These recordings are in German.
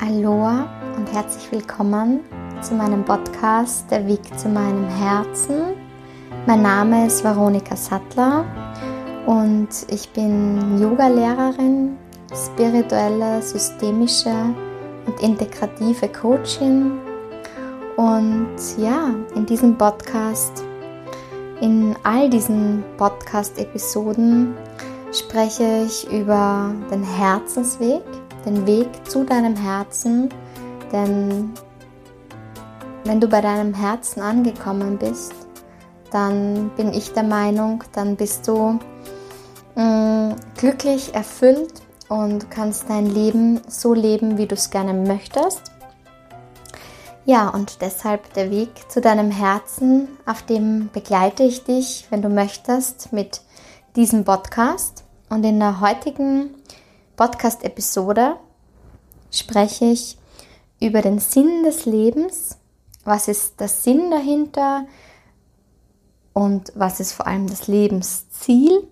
Aloha und herzlich willkommen zu meinem Podcast Der Weg zu meinem Herzen. Mein Name ist Veronika Sattler und ich bin Yoga-Lehrerin, spirituelle, systemische und integrative Coachin. Und ja, in diesem Podcast, in all diesen Podcast-Episoden spreche ich über den Herzensweg, den Weg zu deinem Herzen, denn wenn du bei deinem Herzen angekommen bist, dann bin ich der Meinung, dann bist du mh, mm, glücklich, erfüllt und kannst dein Leben so leben, wie du es gerne möchtest. Ja, und deshalb der Weg zu deinem Herzen, auf dem begleite ich dich, wenn du möchtest, mit diesem Podcast. Und in der heutigen Podcast-Episode spreche ich über den Sinn des Lebens. Was ist der Sinn dahinter? Und was ist vor allem das Lebensziel?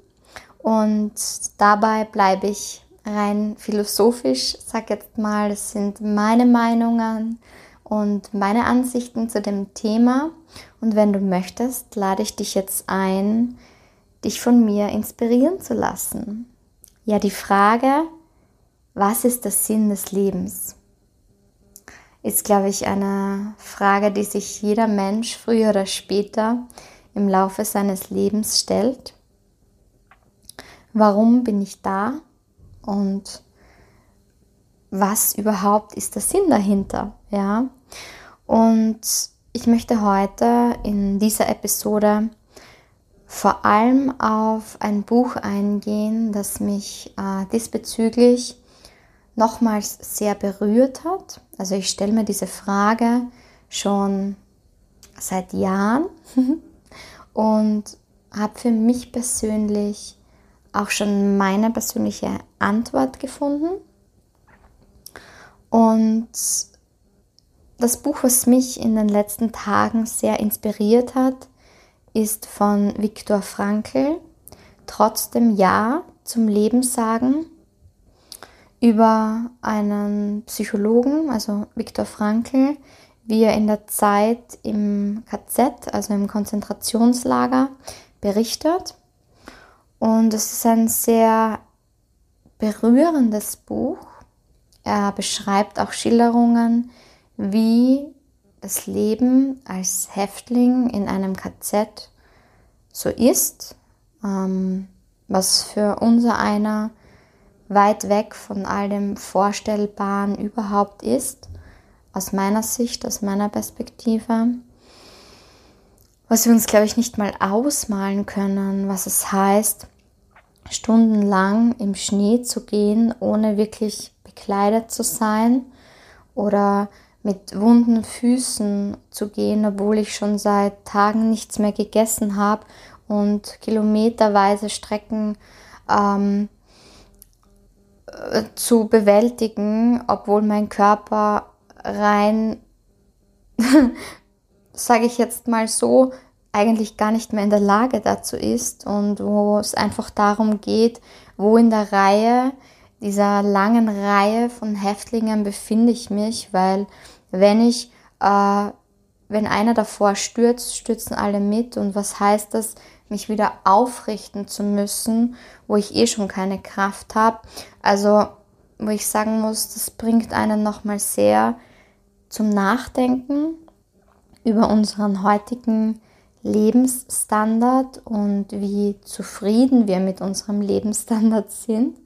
Und dabei bleibe ich rein philosophisch, sag jetzt mal, das sind meine Meinungen und meine Ansichten zu dem Thema. Und wenn du möchtest, lade ich dich jetzt ein, dich von mir inspirieren zu lassen. Ja, die Frage, was ist der Sinn des Lebens? Ist, glaube ich, eine Frage, die sich jeder Mensch früher oder später im Laufe seines Lebens stellt. Warum bin ich da? Und was überhaupt ist der Sinn dahinter? Ja. Und ich möchte heute in dieser Episode vor allem auf ein Buch eingehen, das mich äh, diesbezüglich nochmals sehr berührt hat. Also ich stelle mir diese Frage schon seit Jahren und habe für mich persönlich auch schon meine persönliche Antwort gefunden. Und das Buch, was mich in den letzten Tagen sehr inspiriert hat, ist von Viktor Frankl, Trotzdem Ja zum Leben sagen über einen Psychologen, also Viktor Frankl, wie er in der Zeit im KZ, also im Konzentrationslager, berichtet. Und es ist ein sehr berührendes Buch. Er beschreibt auch Schilderungen, wie das Leben als Häftling in einem KZ so ist, ähm, was für unser einer weit weg von all dem Vorstellbaren überhaupt ist, aus meiner Sicht, aus meiner Perspektive. Was wir uns, glaube ich, nicht mal ausmalen können, was es heißt, stundenlang im Schnee zu gehen, ohne wirklich bekleidet zu sein oder mit wunden Füßen zu gehen, obwohl ich schon seit Tagen nichts mehr gegessen habe und kilometerweise Strecken ähm, äh, zu bewältigen, obwohl mein Körper rein, sage ich jetzt mal so, eigentlich gar nicht mehr in der Lage dazu ist und wo es einfach darum geht, wo in der Reihe, dieser langen Reihe von Häftlingen befinde ich mich, weil wenn ich, äh, wenn einer davor stürzt, stürzen alle mit und was heißt das, mich wieder aufrichten zu müssen, wo ich eh schon keine Kraft habe. Also, wo ich sagen muss, das bringt einen nochmal sehr zum Nachdenken über unseren heutigen Lebensstandard und wie zufrieden wir mit unserem Lebensstandard sind.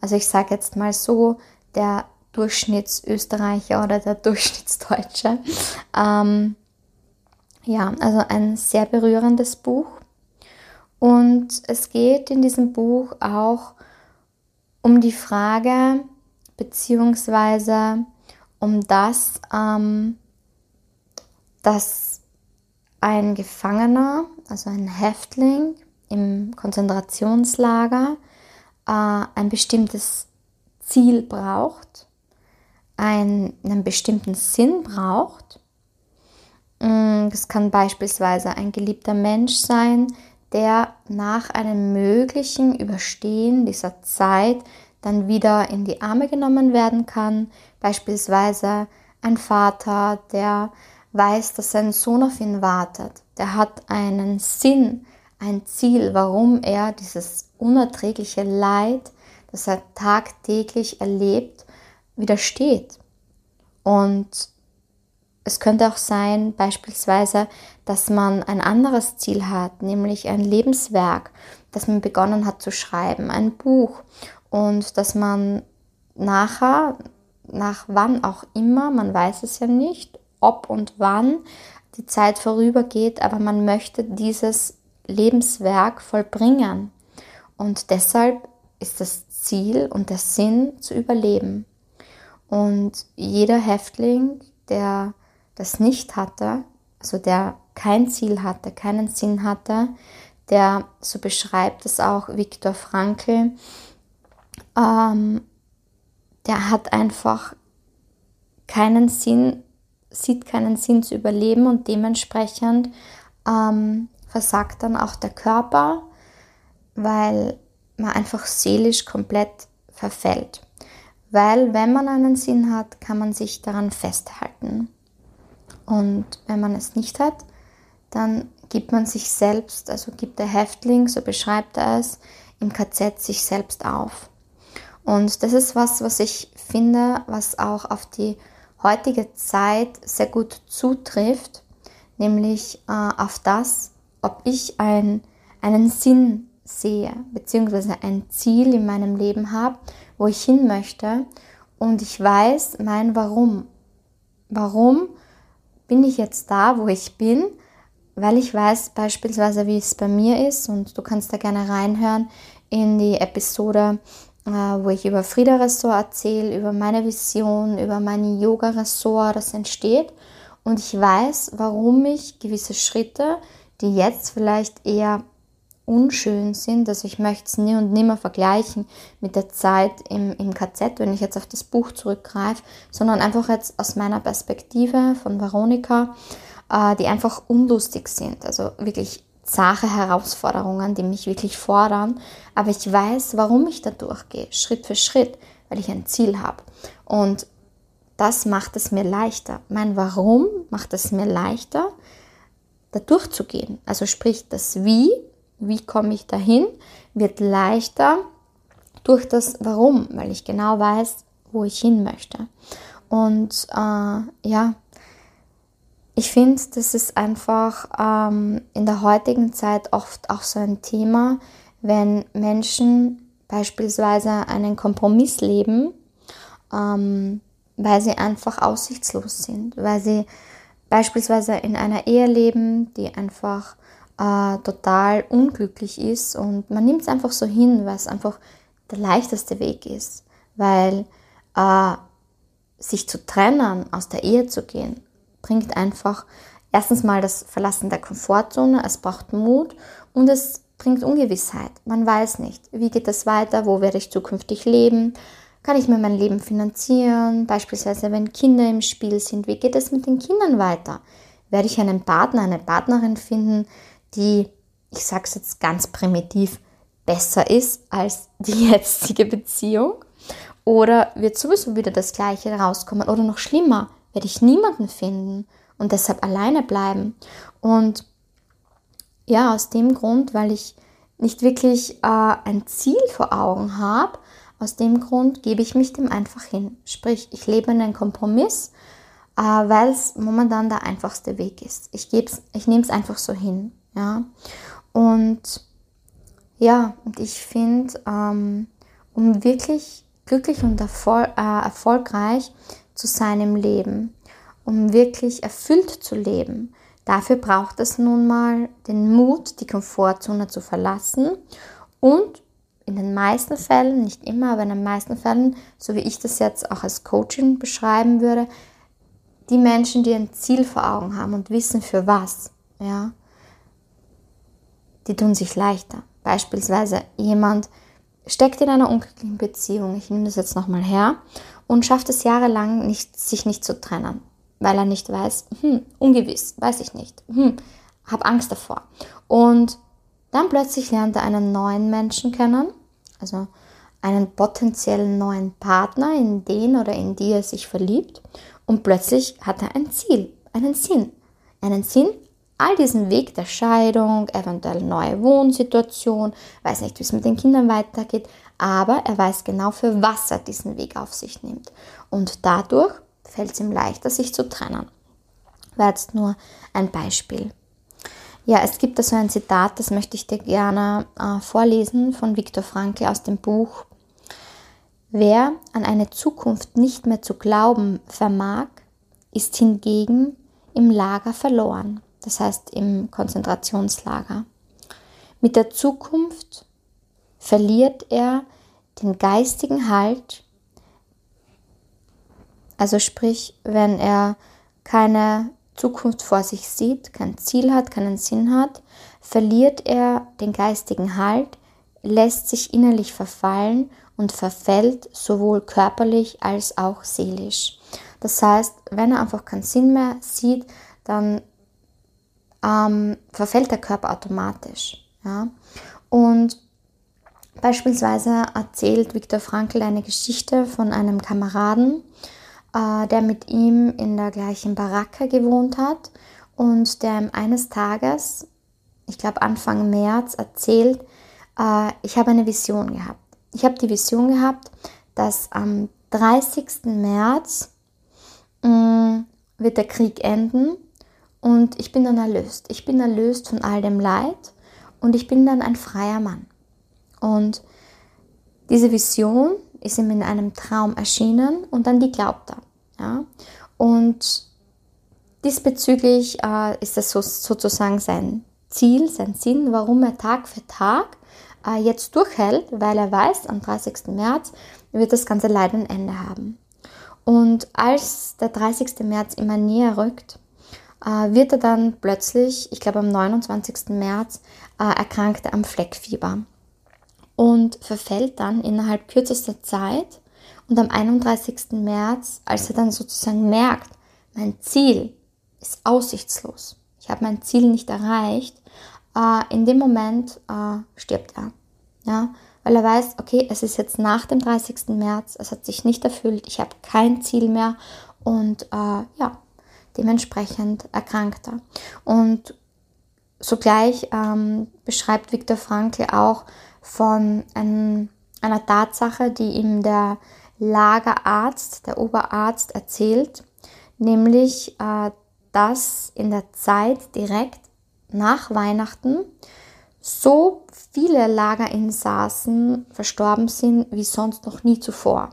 Also ich sage jetzt mal so, der Durchschnittsösterreicher oder der Durchschnittsdeutsche. Ähm, ja, also ein sehr berührendes Buch. Und es geht in diesem Buch auch um die Frage beziehungsweise um das, ähm, dass ein Gefangener, also ein Häftling im Konzentrationslager, äh, ein bestimmtes Ziel braucht, einen, bestimmten Sinn braucht. Mm, das kann beispielsweise ein geliebter Mensch sein, der nach einem möglichen Überstehen dieser Zeit dann wieder in die Arme genommen werden kann. Beispielsweise ein Vater, der weiß, dass sein Sohn auf ihn wartet. Der hat einen Sinn, ein Ziel, warum er dieses unerträgliche Leid, das er tagtäglich erlebt, widersteht. Und es könnte auch sein, beispielsweise, dass man ein anderes Ziel hat, nämlich ein Lebenswerk, das man begonnen hat zu schreiben, ein Buch und dass man nachher, nach wann auch immer, man weiß es ja nicht, ob und wann die Zeit vorübergeht, aber man möchte dieses Lebenswerk vollbringen. Und deshalb ist das Ziel und der Sinn zu überleben. Und jeder Häftling, der das nicht hatte, also der kein Ziel hatte, keinen Sinn hatte, der, so beschreibt es auch Viktor Frankl, ähm, der hat einfach keinen Sinn, sieht keinen Sinn zu überleben und dementsprechend ähm, versagt dann auch der Körper, weil man einfach seelisch komplett verfällt. Weil wenn man einen Sinn hat, kann man sich daran festhalten. Und wenn man es nicht hat, dann gibt man sich selbst, also gibt der Häftling, so beschreibt er es, im KZ sich selbst auf. Und das ist was, was ich finde, was auch auf die heutige Zeit sehr gut zutrifft, nämlich äh, auf das, ob ich ein, einen Sinn sehe, beziehungsweise ein Ziel in meinem Leben habe, wo ich hin möchte. Und ich weiß mein Warum. Warum bin ich jetzt da, wo ich bin, weil ich weiß beispielsweise, wie es bei mir ist. Und du kannst da gerne reinhören in die Episode, äh, wo ich über Frieda Ressort erzähle, über meine Vision, über mein Yoga Ressort, das entsteht. Und ich weiß, warum ich gewisse Schritte, die jetzt vielleicht eher unschön sind. Also ich möchte es nie und nimmer vergleichen mit der Zeit im, im KZ, wenn ich jetzt auf das Buch zurückgreife, sondern einfach jetzt aus meiner Perspektive von Veronika, äh, die einfach unlustig sind. Also wirklich zahre Herausforderungen, die mich wirklich fordern. Aber ich weiß, warum ich da durchgehe, Schritt für Schritt, weil ich ein Ziel habe. Und das macht es mir leichter. Mein Warum macht es mir leichter, da durchzugehen. Also sprich, das Wie wie komme ich dahin, wird leichter durch das Warum, weil ich genau weiß, wo ich hin möchte. Und äh, ja, ich finde, das ist einfach ähm, in der heutigen Zeit oft auch so ein Thema, wenn Menschen beispielsweise einen Kompromiss leben, ähm, weil sie einfach aussichtslos sind, weil sie beispielsweise in einer Ehe leben, die einfach äh, total unglücklich ist und man nimmt es einfach so hin, weil es einfach der leichteste Weg ist, weil äh, sich zu trennen, aus der Ehe zu gehen, bringt einfach erstens mal das Verlassen der Komfortzone, es braucht Mut und es bringt Ungewissheit. Man weiß nicht, wie geht es weiter, wo werde ich zukünftig leben, kann ich mir mein Leben finanzieren, beispielsweise wenn Kinder im Spiel sind, wie geht es mit den Kindern weiter? Werde ich einen Partner, eine Partnerin finden, die, ich sage es jetzt ganz primitiv, besser ist als die jetzige Beziehung? Oder wird sowieso wieder das Gleiche rauskommen? Oder noch schlimmer, werde ich niemanden finden und deshalb alleine bleiben? Und ja, aus dem Grund, weil ich nicht wirklich äh, ein Ziel vor Augen habe, aus dem Grund gebe ich mich dem einfach hin. Sprich, ich lebe in einen Kompromiss, äh, weil es momentan der einfachste Weg ist. Ich, ich nehme es einfach so hin. Ja? Und ja, und ich finde, ähm, um wirklich glücklich und erfol äh, erfolgreich zu sein im Leben, um wirklich erfüllt zu leben, dafür braucht es nun mal den Mut, die Komfortzone zu verlassen und in den meisten Fällen, nicht immer, aber in den meisten Fällen, so wie ich das jetzt auch als Coaching beschreiben würde, die Menschen, die ein Ziel vor Augen haben und wissen für was, ja, die tun sich leichter. Beispielsweise jemand steckt in einer unglücklichen Beziehung, ich nehme das jetzt nochmal her, und schafft es jahrelang nicht, sich nicht zu trennen, weil er nicht weiß, hm, ungewiss, weiß ich nicht, hm, habe Angst davor. Und Dann plötzlich lernt er einen neuen Menschen kennen, also einen potenziellen neuen Partner, in den oder in die er sich verliebt. Und plötzlich hat er ein Ziel, einen Sinn. Einen Sinn, all diesen Weg der Scheidung, eventuell neue Wohnsituation, weiß nicht, wie es mit den Kindern weitergeht, aber er weiß genau, für was er diesen Weg auf sich nimmt. Und dadurch fällt es ihm leichter, sich zu trennen. War jetzt nur ein Beispiel. Ja, es gibt da so ein Zitat, das möchte ich dir gerne äh, vorlesen von Viktor Frankl aus dem Buch. Wer an eine Zukunft nicht mehr zu glauben vermag, ist hingegen im Lager verloren, das heißt im Konzentrationslager. Mit der Zukunft verliert er den geistigen Halt, also sprich, wenn er keine Zukunft vor sich sieht, kein Ziel hat, keinen Sinn hat, verliert er den geistigen Halt, lässt sich innerlich verfallen und verfällt sowohl körperlich als auch seelisch. Das heißt, wenn er einfach keinen Sinn mehr sieht, dann ähm, verfällt der Körper automatisch. Ja? Und beispielsweise erzählt Viktor Frankl eine Geschichte von einem Kameraden, äh, der mit ihm in der gleichen Baracke gewohnt hat und der ihm eines Tages, ich glaube Anfang März, erzählt, äh, ich habe eine Vision gehabt. Ich habe die Vision gehabt, dass am 30. März mh, mm, wird der Krieg enden und ich bin dann erlöst. Ich bin erlöst von all dem Leid und ich bin dann ein freier Mann. Und diese Vision ist ihm in einem Traum erschienen und an die glaubt er. Ja? Und diesbezüglich äh, ist das so, sozusagen sein Ziel, sein Sinn, warum er Tag für Tag äh, jetzt durchhält, weil er weiß, am 30. März wird das ganze Leid ein Ende haben. Und als der 30. März immer näher rückt, wird er dann plötzlich, ich glaube am 29. März, äh, erkrankt am Fleckfieber und verfällt dann innerhalb kürzester Zeit. Und am 31. März, als er dann sozusagen merkt, mein Ziel ist aussichtslos, ich habe mein Ziel nicht erreicht, äh, in dem Moment äh, stirbt er. Ja? Weil er weiß, okay, es ist jetzt nach dem 30. März, es hat sich nicht erfüllt, ich habe kein Ziel mehr und äh, ja, dementsprechend erkrankt er. Und sogleich ähm, beschreibt Viktor Frankl auch von einem, einer Tatsache, die ihm der Lagerarzt, der Oberarzt erzählt, nämlich, äh, dass in der Zeit direkt nach Weihnachten so viele Lagerinsassen verstorben sind wie sonst noch nie zuvor.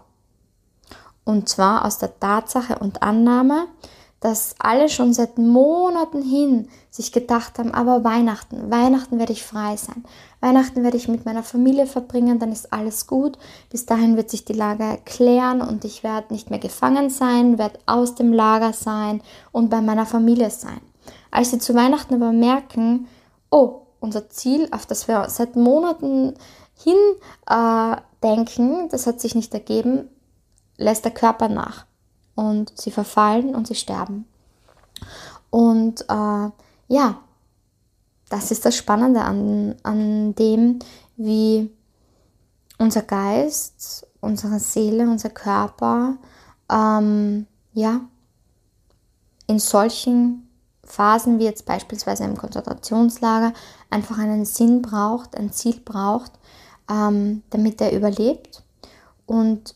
Und zwar aus der Tatsache und Annahme, dass alle schon seit Monaten hin sich gedacht haben, aber Weihnachten, Weihnachten werde ich frei sein. Weihnachten werde ich mit meiner Familie verbringen, dann ist alles gut. Bis dahin wird sich die Lage erklären und ich werde nicht mehr gefangen sein, werde aus dem Lager sein und bei meiner Familie sein. Als sie zu Weihnachten aber merken, oh, unser Ziel, auf das wir seit Monaten hin äh, denken, das hat sich nicht ergeben, lässt der Körper nach und sie verfallen und sie sterben. Und äh, ja, das ist das Spannende an, an dem, wie unser Geist, unsere Seele, unser Körper, ähm, ja, in solchen Phasen wie jetzt beispielsweise im Konzentrationslager einfach einen Sinn braucht, ein Ziel braucht, ähm, damit er überlebt. Und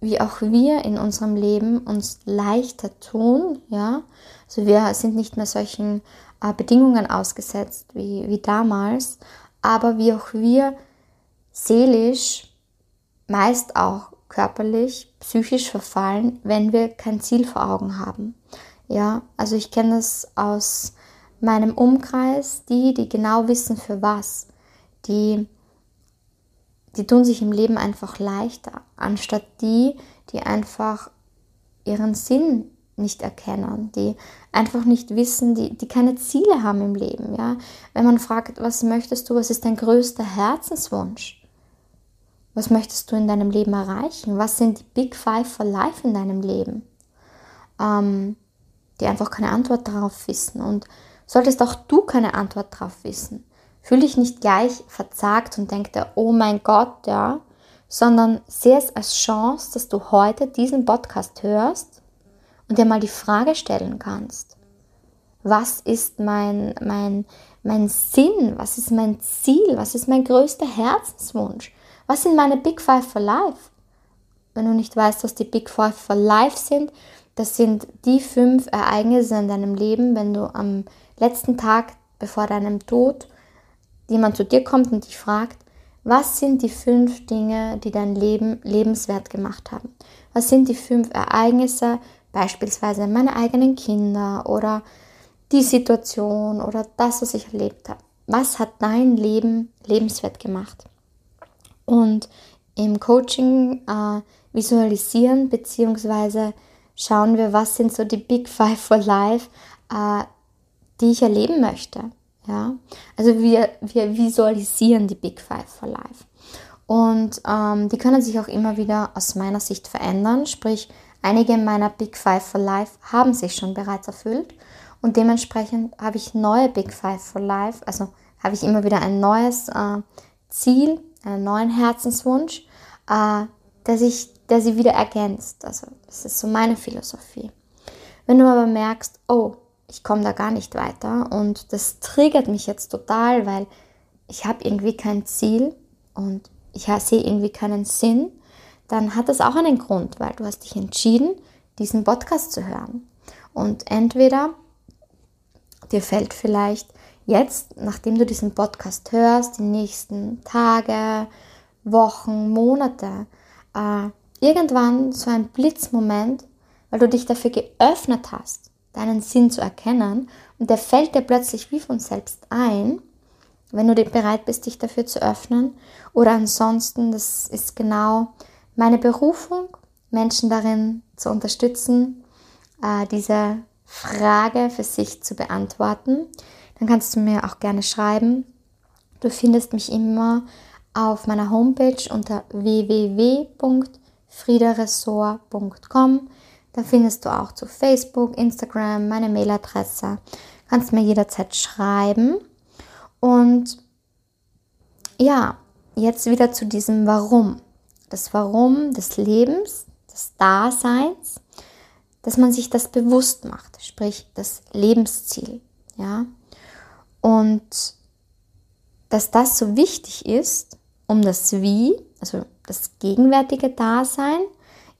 wie auch wir in unserem Leben uns leichter tun, ja. Also wir sind nicht mehr solchen äh, Bedingungen ausgesetzt wie, wie damals, aber wie auch wir seelisch, meist auch körperlich, psychisch verfallen, wenn wir kein Ziel vor Augen haben. Ja, also ich kenne das aus meinem Umkreis, die, die genau wissen für was, die die tun sich im Leben einfach leichter, anstatt die, die einfach ihren Sinn nicht erkennen, die einfach nicht wissen, die, die keine Ziele haben im Leben. Ja? Wenn man fragt, was möchtest du, was ist dein größter Herzenswunsch? Was möchtest du in deinem Leben erreichen? Was sind die Big Five for Life in deinem Leben? Ähm, die einfach keine Antwort darauf wissen. Und solltest auch du keine Antwort darauf wissen, Fühl dich nicht gleich verzagt und denk dir, oh mein Gott, ja, sondern sehe es als Chance, dass du heute diesen Podcast hörst und dir mal die Frage stellen kannst. Was ist mein, mein, mein Sinn? Was ist mein Ziel? Was ist mein größter Herzenswunsch? Was sind meine Big Five for Life? Wenn du nicht weißt, was die Big Five for Life sind, das sind die fünf Ereignisse in deinem Leben, wenn du am letzten Tag bevor deinem Tod jemand zu dir kommt und dich fragt, was sind die fünf Dinge, die dein Leben lebenswert gemacht haben? Was sind die fünf Ereignisse, beispielsweise meine eigenen Kinder oder die Situation oder das, was ich erlebt habe? Was hat dein Leben lebenswert gemacht? Und im Coaching äh, visualisieren bzw. schauen wir, was sind so die Big Five for Life, äh, die ich erleben möchte. Ja? Also wir, wir visualisieren die Big Five for Life. Und ähm, die können sich auch immer wieder aus meiner Sicht verändern. Sprich, einige meiner Big Five for Life haben sich schon bereits erfüllt. Und dementsprechend habe ich neue Big Five for Life. Also habe ich immer wieder ein neues äh, Ziel, einen neuen Herzenswunsch, äh, der, sich, der sie wieder ergänzt. Also das ist so meine Philosophie. Wenn du aber merkst, oh, ich komme da gar nicht weiter und das triggert mich jetzt total, weil ich habe irgendwie kein Ziel und ich sehe irgendwie keinen Sinn, dann hat das auch einen Grund, weil du hast dich entschieden, diesen Podcast zu hören. Und entweder dir fällt vielleicht jetzt, nachdem du diesen Podcast hörst, die nächsten Tage, Wochen, Monate, äh, irgendwann so ein Blitzmoment, weil du dich dafür geöffnet hast, deinen Sinn zu erkennen und der fällt dir plötzlich wie von selbst ein, wenn du bereit bist, dich dafür zu öffnen. Oder ansonsten, das ist genau meine Berufung, Menschen darin zu unterstützen, äh, diese Frage für sich zu beantworten. Dann kannst du mir auch gerne schreiben. Du findest mich immer auf meiner Homepage unter www.friederessort.com. Da findest du auch zu Facebook, Instagram, meine Mailadresse. Kannst mir jederzeit schreiben. Und ja, jetzt wieder zu diesem Warum. Das Warum des Lebens, des Daseins, dass man sich das bewusst macht, sprich das Lebensziel. Ja? Und dass das so wichtig ist, um das Wie, also das gegenwärtige Dasein,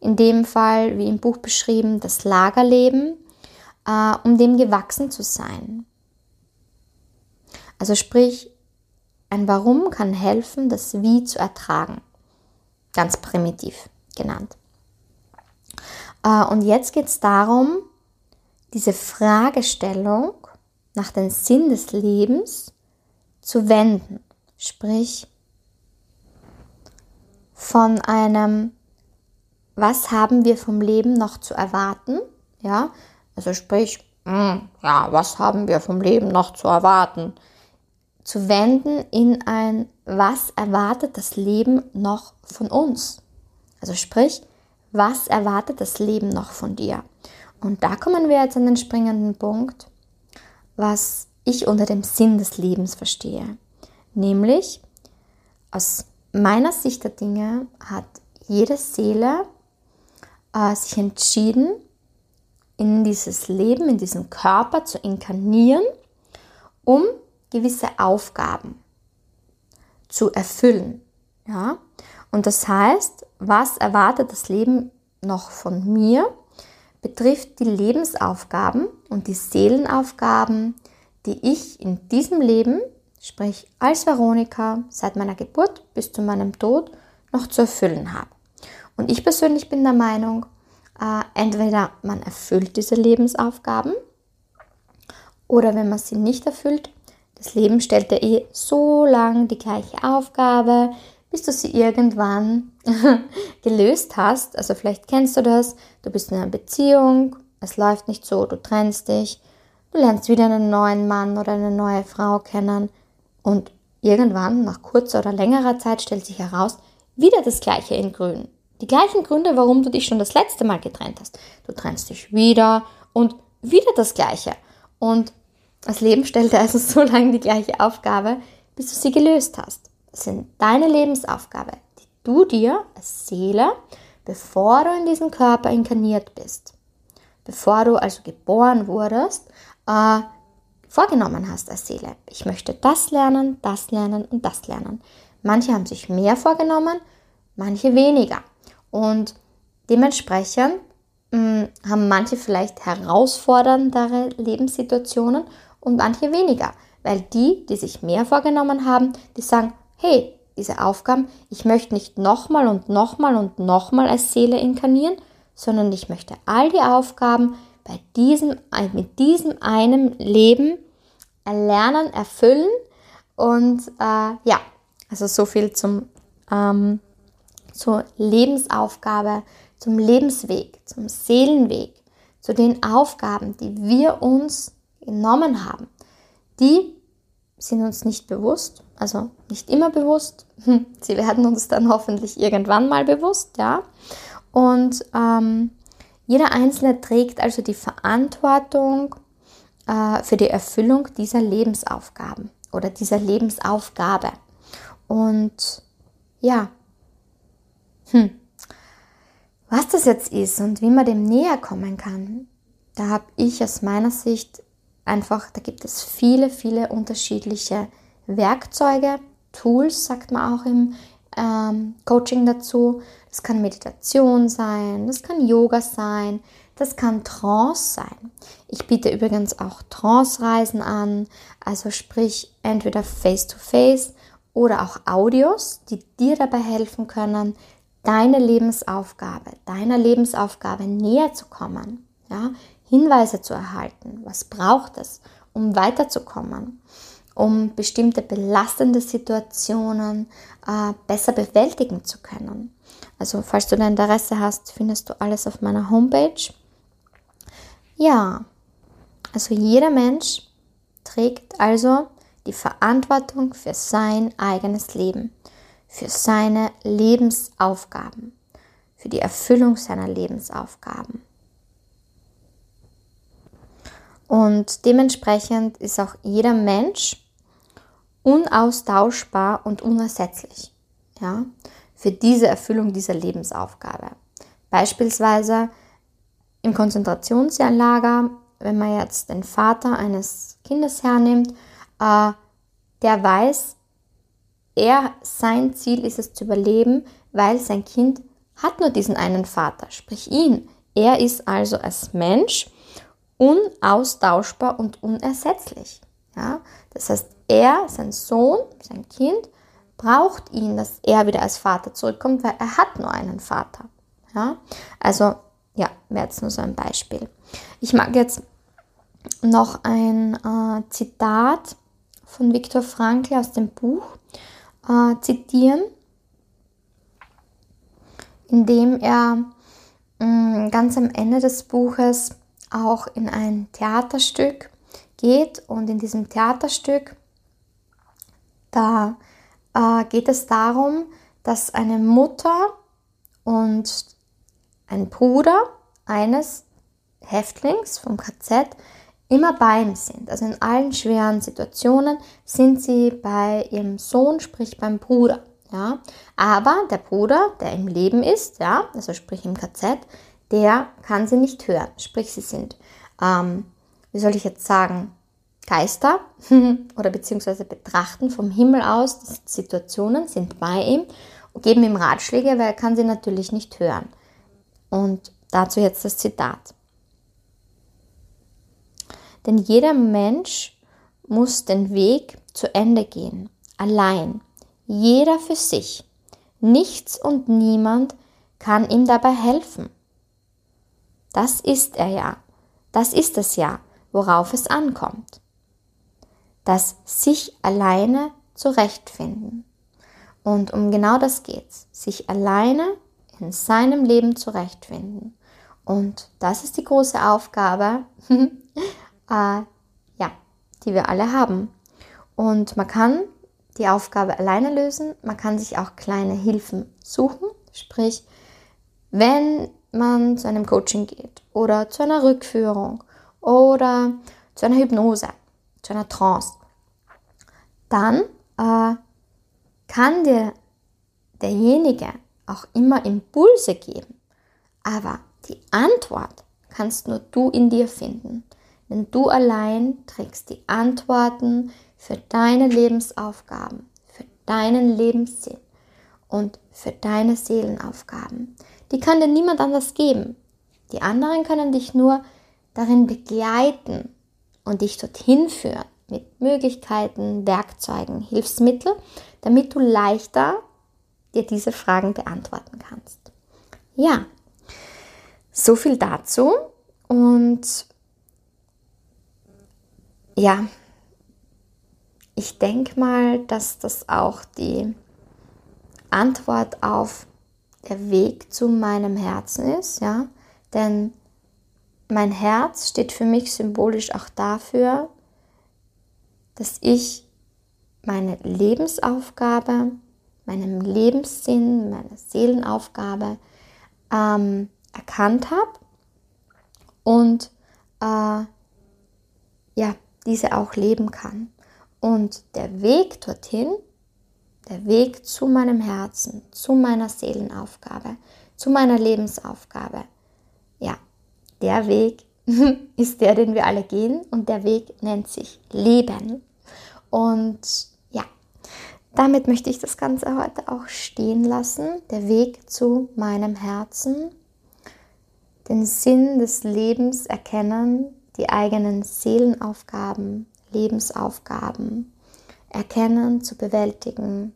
in dem Fall, wie im Buch beschrieben, das Lagerleben, äh, um dem gewachsen zu sein. Also sprich, ein Warum kann helfen, das Wie zu ertragen. Ganz primitiv genannt. Äh, und jetzt geht es darum, diese Fragestellung nach dem Sinn des Lebens zu wenden. Sprich, von einem was haben wir vom Leben noch zu erwarten? Ja, also sprich, mh, hm, ja, was haben wir vom Leben noch zu erwarten? Zu wenden in ein, was erwartet das Leben noch von uns? Also sprich, was erwartet das Leben noch von dir? Und da kommen wir jetzt an den springenden Punkt, was ich unter dem Sinn des Lebens verstehe. Nämlich, aus meiner Sicht der Dinge hat jede Seele äh, sich entschieden, in dieses Leben, in diesen Körper zu inkarnieren, um gewisse Aufgaben zu erfüllen. Ja? Und das heißt, was erwartet das Leben noch von mir, betrifft die Lebensaufgaben und die Seelenaufgaben, die ich in diesem Leben, sprich als Veronika, seit meiner Geburt bis zu meinem Tod noch zu erfüllen habe. Und ich persönlich bin der Meinung, äh, entweder man erfüllt diese Lebensaufgaben oder wenn man sie nicht erfüllt, das Leben stellt dir eh so lang die gleiche Aufgabe, bis du sie irgendwann gelöst hast. Also vielleicht kennst du das, du bist in einer Beziehung, es läuft nicht so, du trennst dich, du lernst wieder einen neuen Mann oder eine neue Frau kennen und irgendwann, nach kurzer oder längerer Zeit, stellt sich heraus, wieder das gleiche in grün. Die gleichen Gründe, warum du dich schon das letzte Mal getrennt hast. Du trennst dich wieder und wieder das gleiche. Und das Leben stellt dir also so lange die gleiche Aufgabe, bis du sie gelöst hast. Das sind deine Lebensaufgabe, die du dir als Seele, bevor du in diesen Körper inkarniert bist, bevor du also geboren wurdest, äh, vorgenommen hast als Seele. Ich möchte das lernen, das lernen und das lernen. Manche haben sich mehr vorgenommen, manche weniger. Und dementsprechend mh, hm, haben manche vielleicht herausforderndere Lebenssituationen und manche weniger. Weil die, die sich mehr vorgenommen haben, die sagen, hey, diese Aufgaben, ich möchte nicht nochmal und nochmal und nochmal als Seele inkarnieren, sondern ich möchte all die Aufgaben bei diesem, mit diesem einem Leben erlernen, erfüllen. Und äh, ja, also so viel zum, ähm, zur Lebensaufgabe, zum Lebensweg, zum Seelenweg, zu den Aufgaben, die wir uns genommen haben. Die sind uns nicht bewusst, also nicht immer bewusst. Sie werden uns dann hoffentlich irgendwann mal bewusst, ja. Und ähm, jeder Einzelne trägt also die Verantwortung äh, für die Erfüllung dieser Lebensaufgaben oder dieser Lebensaufgabe. Und ja, hm. was das jetzt ist und wie man dem näher kommen kann, da habe ich aus meiner Sicht einfach, da gibt es viele, viele unterschiedliche Werkzeuge, Tools, sagt man auch im ähm, Coaching dazu. Das kann Meditation sein, das kann Yoga sein, das kann Trance sein. Ich biete übrigens auch Trance-Reisen an, also sprich entweder face-to-face -face oder auch Audios, die dir dabei helfen können, deine Lebensaufgabe, deiner Lebensaufgabe näher zu kommen. Ja, Hinweise zu erhalten. Was braucht es, um weiterzukommen, um bestimmte belastende Situationen äh, besser bewältigen zu können. Also falls du da Interesse hast, findest du alles auf meiner Homepage. Ja, also jeder Mensch trägt also die Verantwortung für sein eigenes Leben, für seine Lebensaufgaben, für die Erfüllung seiner Lebensaufgaben. Und dementsprechend ist auch jeder Mensch unaustauschbar und unersetzlich ja, für diese Erfüllung dieser Lebensaufgabe. Beispielsweise im Konzentrationslager, wenn man jetzt den Vater eines Kindes hernimmt, äh, der weiß, er, sein Ziel ist es zu überleben, weil sein Kind hat nur diesen einen Vater, sprich ihn. Er ist also als Mensch unaustauschbar und unersetzlich. Ja? Das heißt, er, sein Sohn, sein Kind, braucht ihn, dass er wieder als Vater zurückkommt, weil er hat nur einen Vater. Ja? Also, ja, wäre jetzt nur so ein Beispiel. Ich mag jetzt noch ein äh, Zitat von Viktor Frankl aus dem Buch äh, zitieren, in dem er mh, mm, ganz am Ende des Buches auch in ein Theaterstück geht. Und in diesem Theaterstück, da äh, geht es darum, dass eine Mutter und ein Bruder eines Häftlings vom KZ immer bei ihm sind. Also in allen schweren Situationen sind sie bei ihrem Sohn, sprich beim Bruder. Ja? Aber der Bruder, der im Leben ist, ja, also sprich im KZ, der kann sie nicht hören. Sprich, sie sind, ähm, wie soll ich jetzt sagen, Geister oder beziehungsweise betrachten vom Himmel aus die Situationen, sind bei ihm und geben ihm Ratschläge, weil er kann sie natürlich nicht hören. Und dazu jetzt das Zitat. Denn jeder Mensch muss den Weg zu Ende gehen, allein, jeder für sich. Nichts und niemand kann ihm dabei helfen. Das ist er ja. Das ist es ja, worauf es ankommt. Das sich alleine zurechtfinden. Und um genau das geht's. Sich alleine in seinem Leben zurechtfinden. Und das ist die große Aufgabe, äh, ja, die wir alle haben. Und man kann die Aufgabe alleine lösen. Man kann sich auch kleine Hilfen suchen. Sprich, wenn man zu einem Coaching geht oder zu einer Rückführung oder zu einer Hypnose, zu einer Trance, dann äh, kann dir derjenige auch immer Impulse geben, aber die Antwort kannst nur du in dir finden, denn du allein trägst die Antworten für deine Lebensaufgaben, für deinen Lebenssinn und für deine Seelenaufgaben. Die kann dir niemand anders geben. Die anderen können dich nur darin begleiten und dich dorthin führen mit Möglichkeiten, Werkzeugen, Hilfsmittel, damit du leichter dir diese Fragen beantworten kannst. Ja, so viel dazu und ja, ich denke mal, dass das auch die Antwort auf der Weg zu meinem Herzen ist, ja, denn mein Herz steht für mich symbolisch auch dafür, dass ich meine Lebensaufgabe, meinem Lebenssinn, meine Seelenaufgabe ähm, erkannt habe und äh, ja, diese auch leben kann. Und der Weg dorthin, der Weg zu meinem Herzen, zu meiner Seelenaufgabe, zu meiner Lebensaufgabe, ja, der Weg ist der, den wir alle gehen und der Weg nennt sich Leben. Und ja, damit möchte ich das Ganze heute auch stehen lassen. Der Weg zu meinem Herzen, den Sinn des Lebens erkennen, die eigenen Seelenaufgaben, Lebensaufgaben erkennen, zu bewältigen.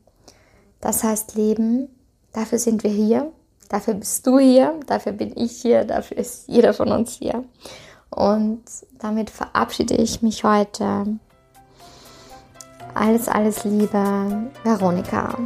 Das heißt Leben, dafür sind wir hier Dafür bist du hier, dafür bin ich hier, dafür ist jeder von uns hier. Und damit verabschiede ich mich heute. Alles, alles Liebe, Veronika.